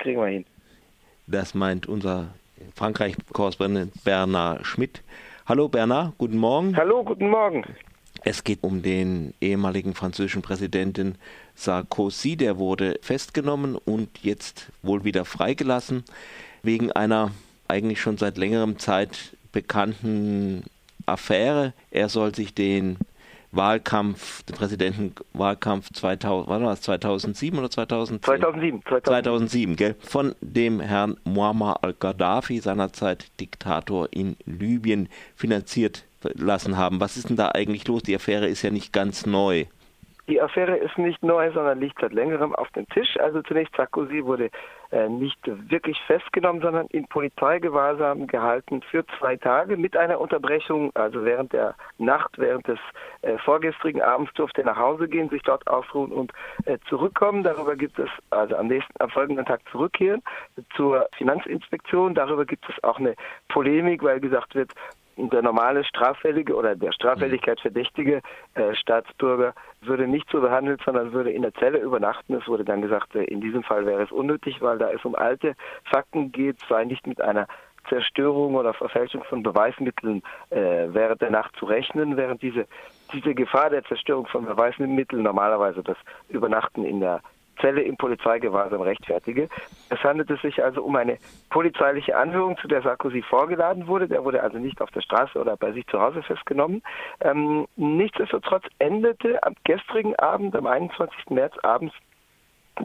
kriegen wir hin. Das meint unser Frankreich-Korrespondent Bernard Schmidt. Hallo Bernard, guten Morgen. Hallo, guten Morgen. Es geht um den ehemaligen französischen Präsidenten Sarkozy. Der wurde festgenommen und jetzt wohl wieder freigelassen wegen einer eigentlich schon seit längerem Zeit bekannten Affäre. Er soll sich den Wahlkampf, den Präsidentenwahlkampf 2000, war das 2007 oder 2010? 2007. 2007, gell? Von dem Herrn Muammar al-Gaddafi, seinerzeit Diktator in Libyen, finanziert lassen haben. Was ist denn da eigentlich los? Die Affäre ist ja nicht ganz neu. Die Affäre ist nicht neu, sondern liegt seit längerem auf dem Tisch. Also zunächst Sarkozy wurde äh, nicht wirklich festgenommen, sondern in Polizeigewahrsam gehalten für zwei Tage mit einer Unterbrechung. Also während der Nacht, während des äh, vorgestrigen Abends durfte er nach Hause gehen, sich dort ausruhen und äh, zurückkommen. Darüber gibt es also am nächsten, am folgenden Tag zurückkehren zur Finanzinspektion. Darüber gibt es auch eine Polemik, weil gesagt wird, der normale straffällige oder der Straffälligkeit verdächtige äh, Staatsbürger würde nicht so behandelt, sondern würde in der Zelle übernachten. Es wurde dann gesagt, äh, in diesem Fall wäre es unnötig, weil da es um alte Fakten geht, sei nicht mit einer Zerstörung oder Verfälschung von Beweismitteln äh, während der Nacht zu rechnen, während diese, diese Gefahr der Zerstörung von Beweismitteln normalerweise das Übernachten in der Zelle im Polizeigewahrsam rechtfertige. Es handelte sich also um eine polizeiliche Anhörung, zu der Sarkozy vorgeladen wurde. Der wurde also nicht auf der Straße oder bei sich zu Hause festgenommen. Ähm, nichtsdestotrotz endete am gestrigen Abend, am 21. März abends,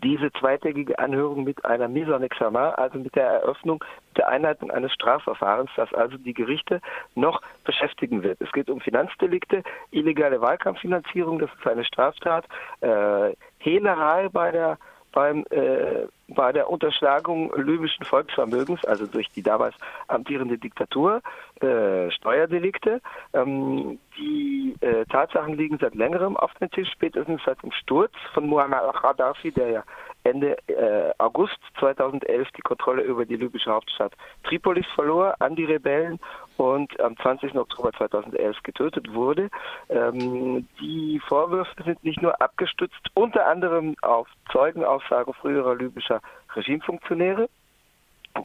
diese zweitägige Anhörung mit einer Mise en examen, also mit der Eröffnung der Einleitung eines Strafverfahrens, das also die Gerichte noch beschäftigen wird. Es geht um Finanzdelikte, illegale Wahlkampffinanzierung, das ist eine Straftat, äh, Hehlerei bei der beim, äh, bei der Unterschlagung libyschen Volksvermögens, also durch die damals amtierende Diktatur, äh, Steuerdelikte. Ähm, die äh, Tatsachen liegen seit längerem auf dem Tisch, spätestens seit dem Sturz von Muammar al-Gaddafi, der ja Ende äh, August 2011 die Kontrolle über die libysche Hauptstadt Tripolis verlor an die Rebellen und am 20. Oktober 2011 getötet wurde. Ähm, die Vorwürfe sind nicht nur abgestützt, unter anderem auf Zeugenaussagen früherer libyscher Regimefunktionäre,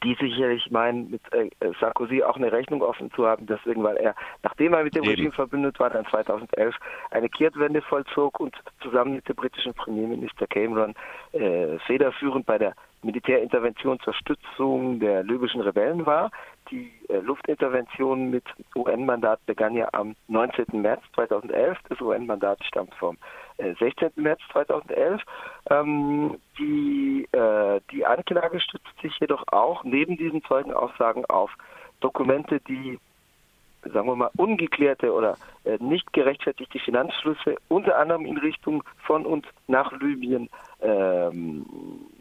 die sicherlich meinen, mit äh, Sarkozy auch eine Rechnung offen zu haben, deswegen, weil er, nachdem er mit dem Eben. Regime verbündet war, dann 2011 eine Kehrtwende vollzog und zusammen mit dem britischen Premierminister Cameron äh, federführend bei der Militärintervention zur Stützung der libyschen Rebellen war. Die äh, Luftintervention mit UN-Mandat begann ja am 19. März 2011. Das UN-Mandat stammt vom äh, 16. März 2011. Ähm, die, äh, die Anklage stützt sich jedoch auch neben diesen Zeugenaussagen auf Dokumente, die sagen wir mal, ungeklärte oder äh, nicht gerechtfertigte Finanzflüsse, unter anderem in Richtung von und nach Libyen, ähm,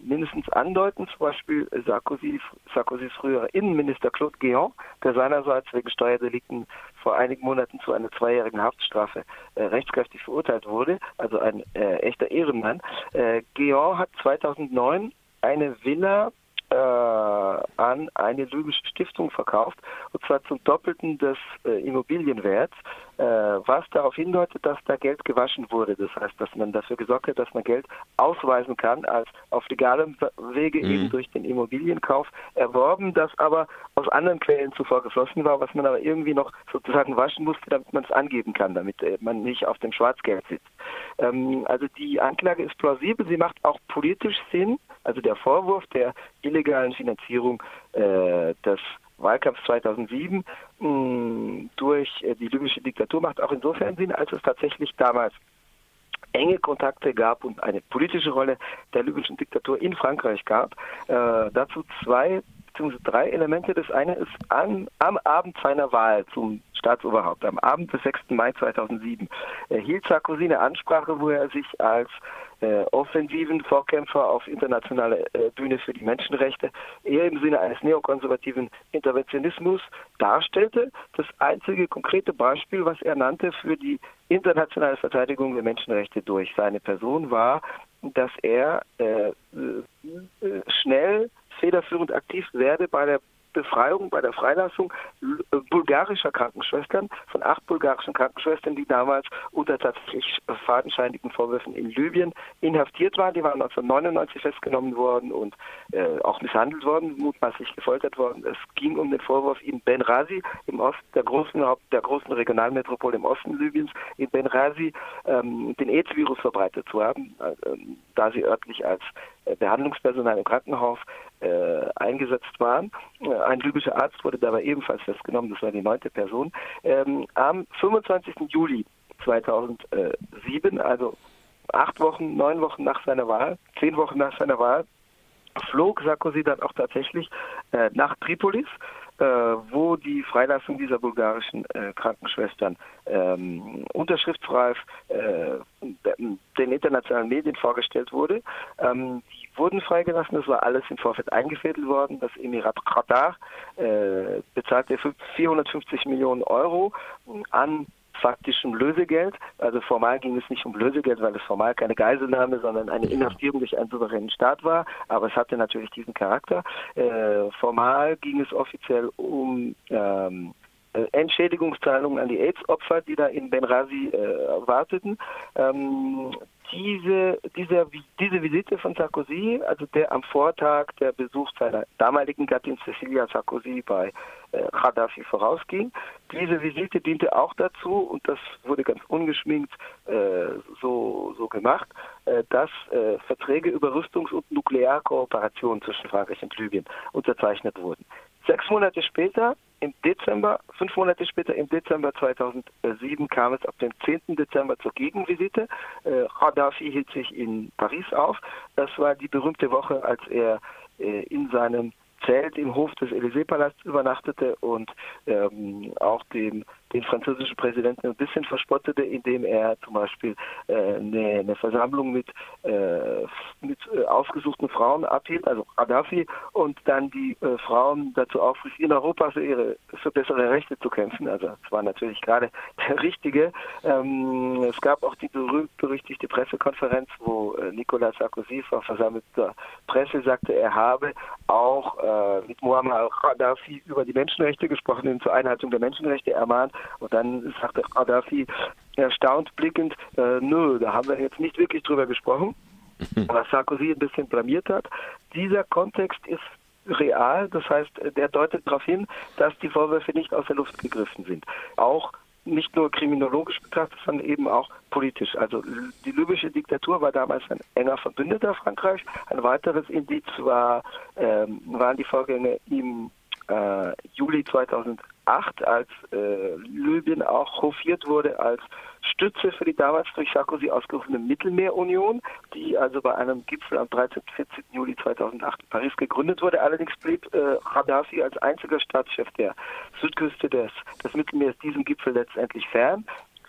mindestens andeuten. Zum Beispiel Sarkozy, Sarkozys früherer Innenminister Claude Guéant, der seinerseits wegen Steuerdelikten vor einigen Monaten zu einer zweijährigen Haftstrafe äh, rechtskräftig verurteilt wurde, also ein äh, echter Ehrenmann. Äh, Guéant hat 2009 eine Villa äh, an eine libysche Stiftung verkauft, und zwar zum Doppelten des äh, Immobilienwerts, äh, was darauf hindeutet, dass da Geld gewaschen wurde. Das heißt, dass man dafür gesorgt hat, dass man Geld ausweisen kann, als auf legalem Wege mhm. eben durch den Immobilienkauf erworben, das aber aus anderen Quellen zuvor geflossen war, was man aber irgendwie noch sozusagen waschen musste, damit man es angeben kann, damit äh, man nicht auf dem Schwarzgeld sitzt. Ähm, also die Anklage ist plausibel, sie macht auch politisch Sinn, also der Vorwurf der illegalen Finanzierung äh, des Wahlkampfs 2007 mh, durch äh, die libysche Diktatur macht auch insofern Sinn, als es tatsächlich damals enge Kontakte gab und eine politische Rolle der libyschen Diktatur in Frankreich gab. Äh, dazu zwei bzw. drei Elemente. Das eine ist an, am Abend seiner Wahl zum Staatsoberhaupt, am Abend des 6. Mai 2007, erhielt Sarkozy eine Ansprache, wo er sich als äh, offensiven Vorkämpfer auf internationaler äh, Bühne für die Menschenrechte eher im Sinne eines neokonservativen Interventionismus darstellte. Das einzige konkrete Beispiel, was er nannte für die internationale Verteidigung der Menschenrechte durch seine Person war, dass er äh, äh schnell federführend aktiv werde bei der Befreiung, bei der Freilassung bulgarischer Krankenschwestern, von acht bulgarischen Krankenschwestern, die damals unter tatsächlich fadenscheinigen Vorwürfen in Libyen inhaftiert waren. Die waren 1999 festgenommen worden und äh, auch misshandelt worden, mutmaßlich gefoltert worden. Es ging um den Vorwurf, in Benghazi, im Osten der großen der großen Regionalmetropole im Osten Libyens, in Benghazi ähm, den AIDS-Virus verbreitet zu haben, äh, da sie örtlich als Behandlungspersonal im Krankenhaus äh, eingesetzt waren. Äh, ein libyscher Arzt wurde dabei ebenfalls festgenommen, das war die neunte Person. Ähm, am 25. Juli 2007, also acht Wochen, neun Wochen nach seiner Wahl, zehn Wochen nach seiner Wahl, flog Sarkozy dann auch tatsächlich äh, nach Tripolis wo die Freilassung dieser bulgarischen äh, Krankenschwestern ähm, unterschriftsreif äh, den internationalen Medien vorgestellt wurde. Ähm, die wurden freigelassen, das war alles im Vorfeld eingefädelt worden. Das Emirat Qatar äh, bezahlte 450 Millionen Euro an faktischem Lösegeld. Also formal ging es nicht um Lösegeld, weil es formal keine Geiselnahme, sondern eine Inhaftierung durch einen souveränen Staat war. Aber es hatte natürlich diesen Charakter. Äh, formal ging es offiziell um ähm, äh, Entschädigungszahlungen an die AIDS-Opfer, die da in Benghazi äh, warteten. Ähm, diese, diese, diese Visite von Sarkozy, also der am Vortag der Besuch seiner damaligen Gattin Cecilia Sarkozy bei äh, Gaddafi vorausging, diese Visite diente auch dazu, und das wurde ganz ungeschminkt äh, so, so gemacht, äh, dass äh, Verträge über Rüstungs- und Nuklearkooperation zwischen Frankreich und Libyen unterzeichnet wurden. Sechs Monate später, im Dezember, fünf Monate später, im Dezember 2007, kam es ab dem 10. Dezember zur Gegenvisite. Äh, Gaddafi hielt sich in Paris auf. Das war die berühmte Woche, als er äh, in seinem Zelt im Hof des Élysée-Palasts übernachtete und ähm, auch dem den französischen Präsidenten ein bisschen verspottete, indem er zum Beispiel äh, eine, eine, Versammlung mit, äh, mit äh, ausgesuchten Frauen abhielt, also Gaddafi, und dann die äh, Frauen dazu aufrief, in Europa für ihre für bessere Rechte zu kämpfen. Also es war natürlich gerade der Richtige. Ähm, es gab auch die berühmt-berüchtigte Pressekonferenz, wo äh, Nicolas Sarkozy vor versammelter Presse sagte, er habe auch äh, mit Muammar Gaddafi über die Menschenrechte gesprochen, ihn zur Einhaltung der Menschenrechte ermahnt und dann sagte Gaddafi erstaunt blickend, äh, nö, da haben wir jetzt nicht wirklich drüber gesprochen, was Sarkozy ein bisschen blamiert hat. Dieser Kontext ist real, das heißt, der deutet darauf hin, dass die Vorwürfe nicht aus der Luft gegriffen sind. Auch nicht nur kriminologisch betrachtet, sondern eben auch politisch. Also die libysche Diktatur war damals ein enger Verbündeter Frankreichs. Ein weiteres Indiz war, ähm, waren die Vorgänge im 2008, als äh, Libyen auch hofiert wurde als Stütze für die damals durch Sarkozy ausgerufene Mittelmeerunion, die also bei einem Gipfel am 13. 14. Juli 2008 in Paris gegründet wurde. Allerdings blieb äh, Gaddafi als einziger Staatschef der Südküste des, des Mittelmeers diesem Gipfel letztendlich fern.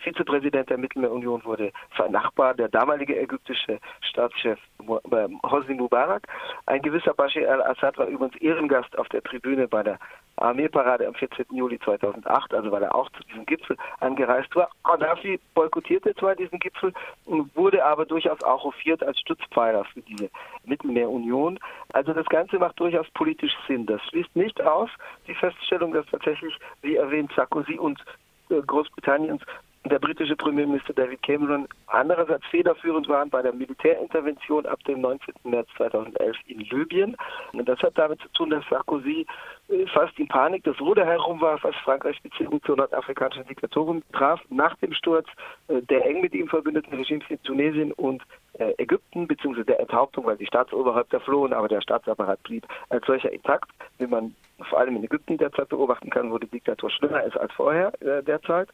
Vizepräsident der Mittelmeerunion wurde sein Nachbar, der damalige ägyptische Staatschef äh, Hosni Mubarak. Ein gewisser Bashir al-Assad war übrigens Ehrengast auf der Tribüne bei der Armeeparade am 14. Juli 2008, also weil er auch zu diesem Gipfel angereist war. Gaddafi boykottierte zwar diesen Gipfel, wurde aber durchaus auch hofiert als Stützpfeiler für diese Mittelmeerunion. Also das Ganze macht durchaus politisch Sinn. Das schließt nicht aus die Feststellung, dass tatsächlich, wie erwähnt, Sarkozy und äh, Großbritanniens der britische Premierminister David Cameron andererseits federführend waren bei der Militärintervention ab dem 19. März 2011 in Libyen. Und das hat damit zu tun, dass Sarkozy äh, fast in Panik das Ruder herum war, was Frankreichs Beziehung zur nordafrikanischen Diktatur traf, nach dem Sturz äh, der eng mit ihm verbündeten Regimes in Tunesien und äh, Ägypten, beziehungsweise der Enthauptung, weil die Staatsoberhäupter flohen, aber der Staatsapparat blieb als solcher intakt, wie man vor allem in Ägypten derzeit beobachten kann, wo die Diktatur schlimmer ist als vorher äh, derzeit.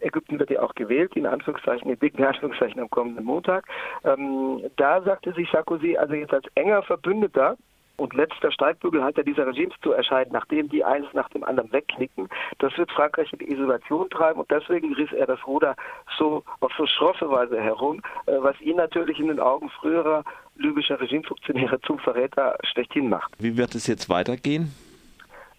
Ägypten wird ja auch gewählt, in Anführungszeichen, in dicken Anführungszeichen am kommenden Montag. Ähm, da sagte sich Sarkozy also jetzt als enger Verbündeter und letzter Steigbügelhalter dieser Regimes zu erscheinen, nachdem die eins nach dem anderen wegknicken, das wird Frankreich in die Isolation treiben und deswegen riss er das Ruder so auf so schroffe Weise herum, äh, was ihn natürlich in den Augen früherer libyscher Regimefunktionäre zum Verräter schlechthin macht. Wie wird es jetzt weitergehen?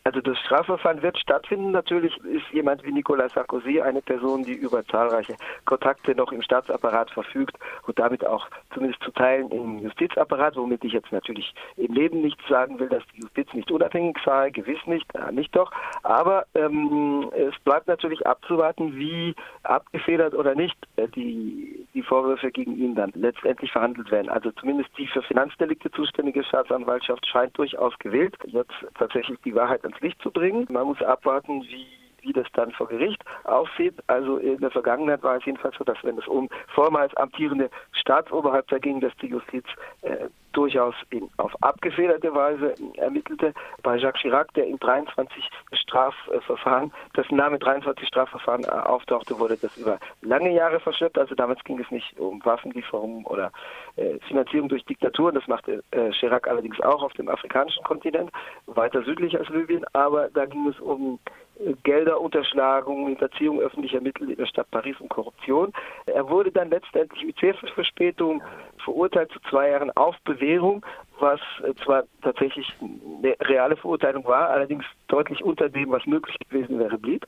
Also das Strafverfahren wird stattfinden. Natürlich ist jemand wie Nicolas Sarkozy eine Person, die über zahlreiche Kontakte noch im Staatsapparat verfügt und damit auch zumindest zu Teilen im Justizapparat, womit ich jetzt natürlich im Leben nicht sagen will, dass die Justiz nicht unabhängig sei, gewiss nicht, ja, nicht doch. Aber ähm, es bleibt natürlich abzuwarten, wie abgefedert oder nicht äh, die, die Vorwürfe gegen ihn dann letztendlich verhandelt werden. Also zumindest die für Finanzdelikte zuständige Staatsanwaltschaft scheint durchaus gewählt, jetzt tatsächlich die Wahrheit ans Licht zu bringen. Man muss abwarten, wie wie das dann vor Gericht aussieht. Also in der Vergangenheit war es jedenfalls so, dass wenn es um vormals amtierende Staatsoberhäupter ging, dass die Justiz äh, durchaus in, auf abgefederte Weise ermittelte. Bei Jacques Chirac, der in 23 Strafverfahren, dessen Name 23 Strafverfahren äh, auftauchte, wurde das über lange Jahre verschleppt. Also damals ging es nicht um Waffenlieferungen oder äh, Finanzierung durch Diktaturen. Das machte äh, Chirac allerdings auch auf dem afrikanischen Kontinent, weiter südlich als Libyen. Aber da ging es um Gelderunterschlagung, Hinterziehung öffentlicher Mittel in der Stadt Paris und Korruption. Er wurde dann letztendlich mit sehr viel Verspätung verurteilt zu zwei Jahren auf Bewährung, was zwar tatsächlich eine reale Verurteilung war, allerdings deutlich unter dem, was möglich gewesen wäre, blieb.